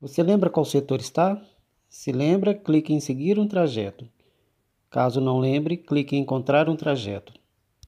Você lembra qual setor está? Se lembra, clique em seguir um trajeto. Caso não lembre, clique em encontrar um trajeto.